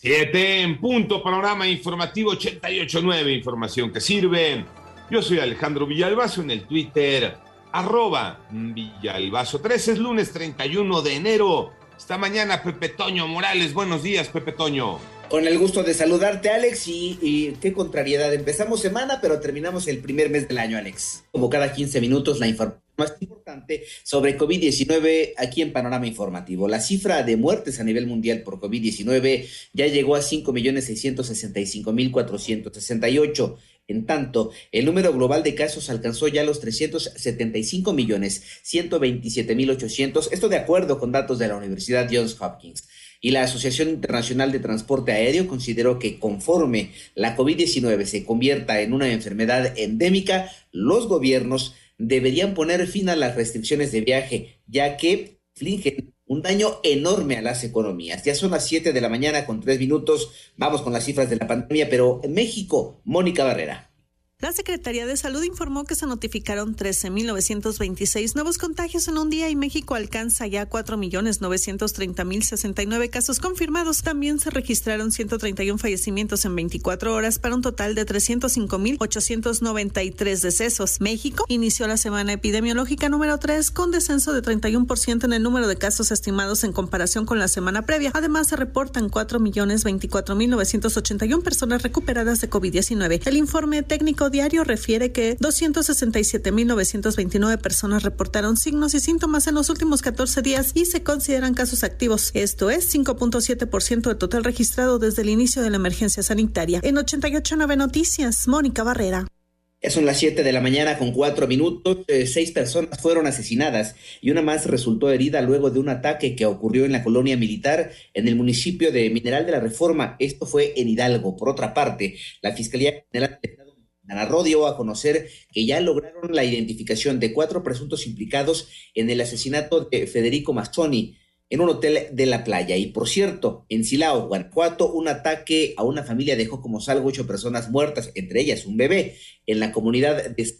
Siete en punto, panorama informativo 88.9, información que sirve. Yo soy Alejandro Villalbazo en el Twitter, arroba Villalbazo 13, es lunes 31 de enero. Esta mañana Pepe Toño Morales, buenos días Pepe Toño. Con el gusto de saludarte, Alex, y, qué contrariedad. Empezamos semana, pero terminamos el primer mes del año, Alex. Como cada 15 minutos, la información más importante sobre COVID-19 aquí en Panorama Informativo. La cifra de muertes a nivel mundial por COVID-19 ya llegó a 5.665.468. En tanto, el número global de casos alcanzó ya los 375 millones 127 mil 800, esto de acuerdo con datos de la Universidad Johns Hopkins. Y la Asociación Internacional de Transporte Aéreo consideró que conforme la COVID-19 se convierta en una enfermedad endémica, los gobiernos deberían poner fin a las restricciones de viaje, ya que infligen un daño enorme a las economías. Ya son las 7 de la mañana con 3 minutos. Vamos con las cifras de la pandemia, pero en México, Mónica Barrera. La Secretaría de Salud informó que se notificaron 13.926 nuevos contagios en un día y México alcanza ya 4.930.069 casos confirmados. También se registraron 131 fallecimientos en 24 horas para un total de 305.893 decesos. México inició la semana epidemiológica número 3 con descenso de 31% en el número de casos estimados en comparación con la semana previa. Además, se reportan 4.024.981 personas recuperadas de COVID-19. El informe técnico Diario refiere que 267.929 personas reportaron signos y síntomas en los últimos 14 días y se consideran casos activos. Esto es 5.7% del total registrado desde el inicio de la emergencia sanitaria. En 88.9 Noticias, Mónica Barrera. Ya son las 7 de la mañana con cuatro minutos. Eh, seis personas fueron asesinadas y una más resultó herida luego de un ataque que ocurrió en la colonia militar en el municipio de Mineral de la Reforma. Esto fue en Hidalgo. Por otra parte, la Fiscalía General de Narró dio a conocer que ya lograron la identificación de cuatro presuntos implicados en el asesinato de Federico Mazzoni en un hotel de la playa. Y por cierto, en Silao, Guanajuato, un ataque a una familia dejó como salvo ocho personas muertas, entre ellas un bebé, en la comunidad de,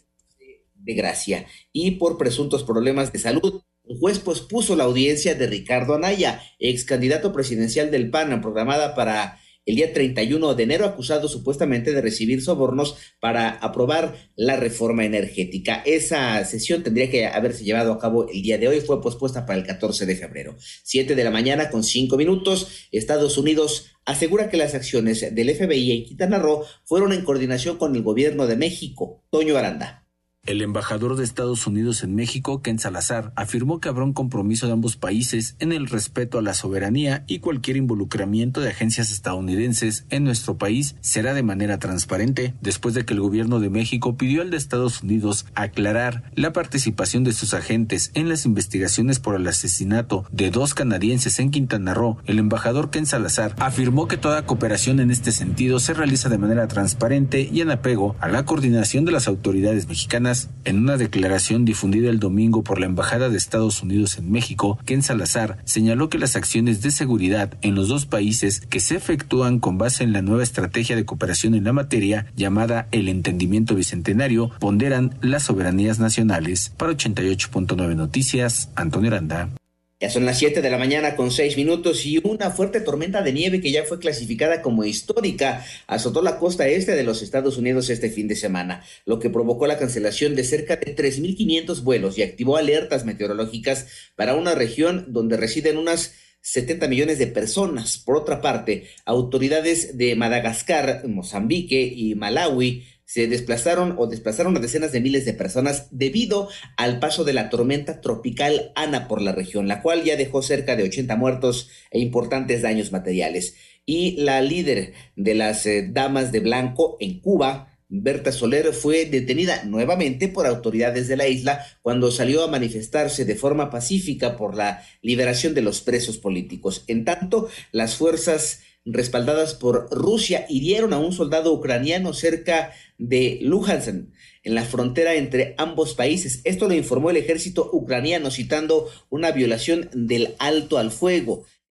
de Gracia. Y por presuntos problemas de salud, un juez pospuso la audiencia de Ricardo Anaya, ex candidato presidencial del PAN, programada para el día 31 de enero, acusado supuestamente de recibir sobornos para aprobar la reforma energética. Esa sesión tendría que haberse llevado a cabo el día de hoy, fue pospuesta para el 14 de febrero. Siete de la mañana con cinco minutos, Estados Unidos asegura que las acciones del FBI en Quintana Roo fueron en coordinación con el gobierno de México. Toño Aranda. El embajador de Estados Unidos en México, Ken Salazar, afirmó que habrá un compromiso de ambos países en el respeto a la soberanía y cualquier involucramiento de agencias estadounidenses en nuestro país será de manera transparente, después de que el gobierno de México pidió al de Estados Unidos aclarar la participación de sus agentes en las investigaciones por el asesinato de dos canadienses en Quintana Roo. El embajador Ken Salazar afirmó que toda cooperación en este sentido se realiza de manera transparente y en apego a la coordinación de las autoridades mexicanas en una declaración difundida el domingo por la Embajada de Estados Unidos en México, Ken Salazar señaló que las acciones de seguridad en los dos países que se efectúan con base en la nueva estrategia de cooperación en la materia llamada el Entendimiento Bicentenario ponderan las soberanías nacionales. Para 88.9 Noticias, Antonio Aranda. Ya son las 7 de la mañana con 6 minutos y una fuerte tormenta de nieve que ya fue clasificada como histórica azotó la costa este de los Estados Unidos este fin de semana, lo que provocó la cancelación de cerca de 3.500 vuelos y activó alertas meteorológicas para una región donde residen unas 70 millones de personas. Por otra parte, autoridades de Madagascar, Mozambique y Malawi se desplazaron o desplazaron a decenas de miles de personas debido al paso de la tormenta tropical Ana por la región, la cual ya dejó cerca de 80 muertos e importantes daños materiales. Y la líder de las eh, Damas de Blanco en Cuba, Berta Soler fue detenida nuevamente por autoridades de la isla cuando salió a manifestarse de forma pacífica por la liberación de los presos políticos. En tanto, las fuerzas respaldadas por Rusia hirieron a un soldado ucraniano cerca de Luhansk, en la frontera entre ambos países. Esto lo informó el ejército ucraniano citando una violación del alto al fuego.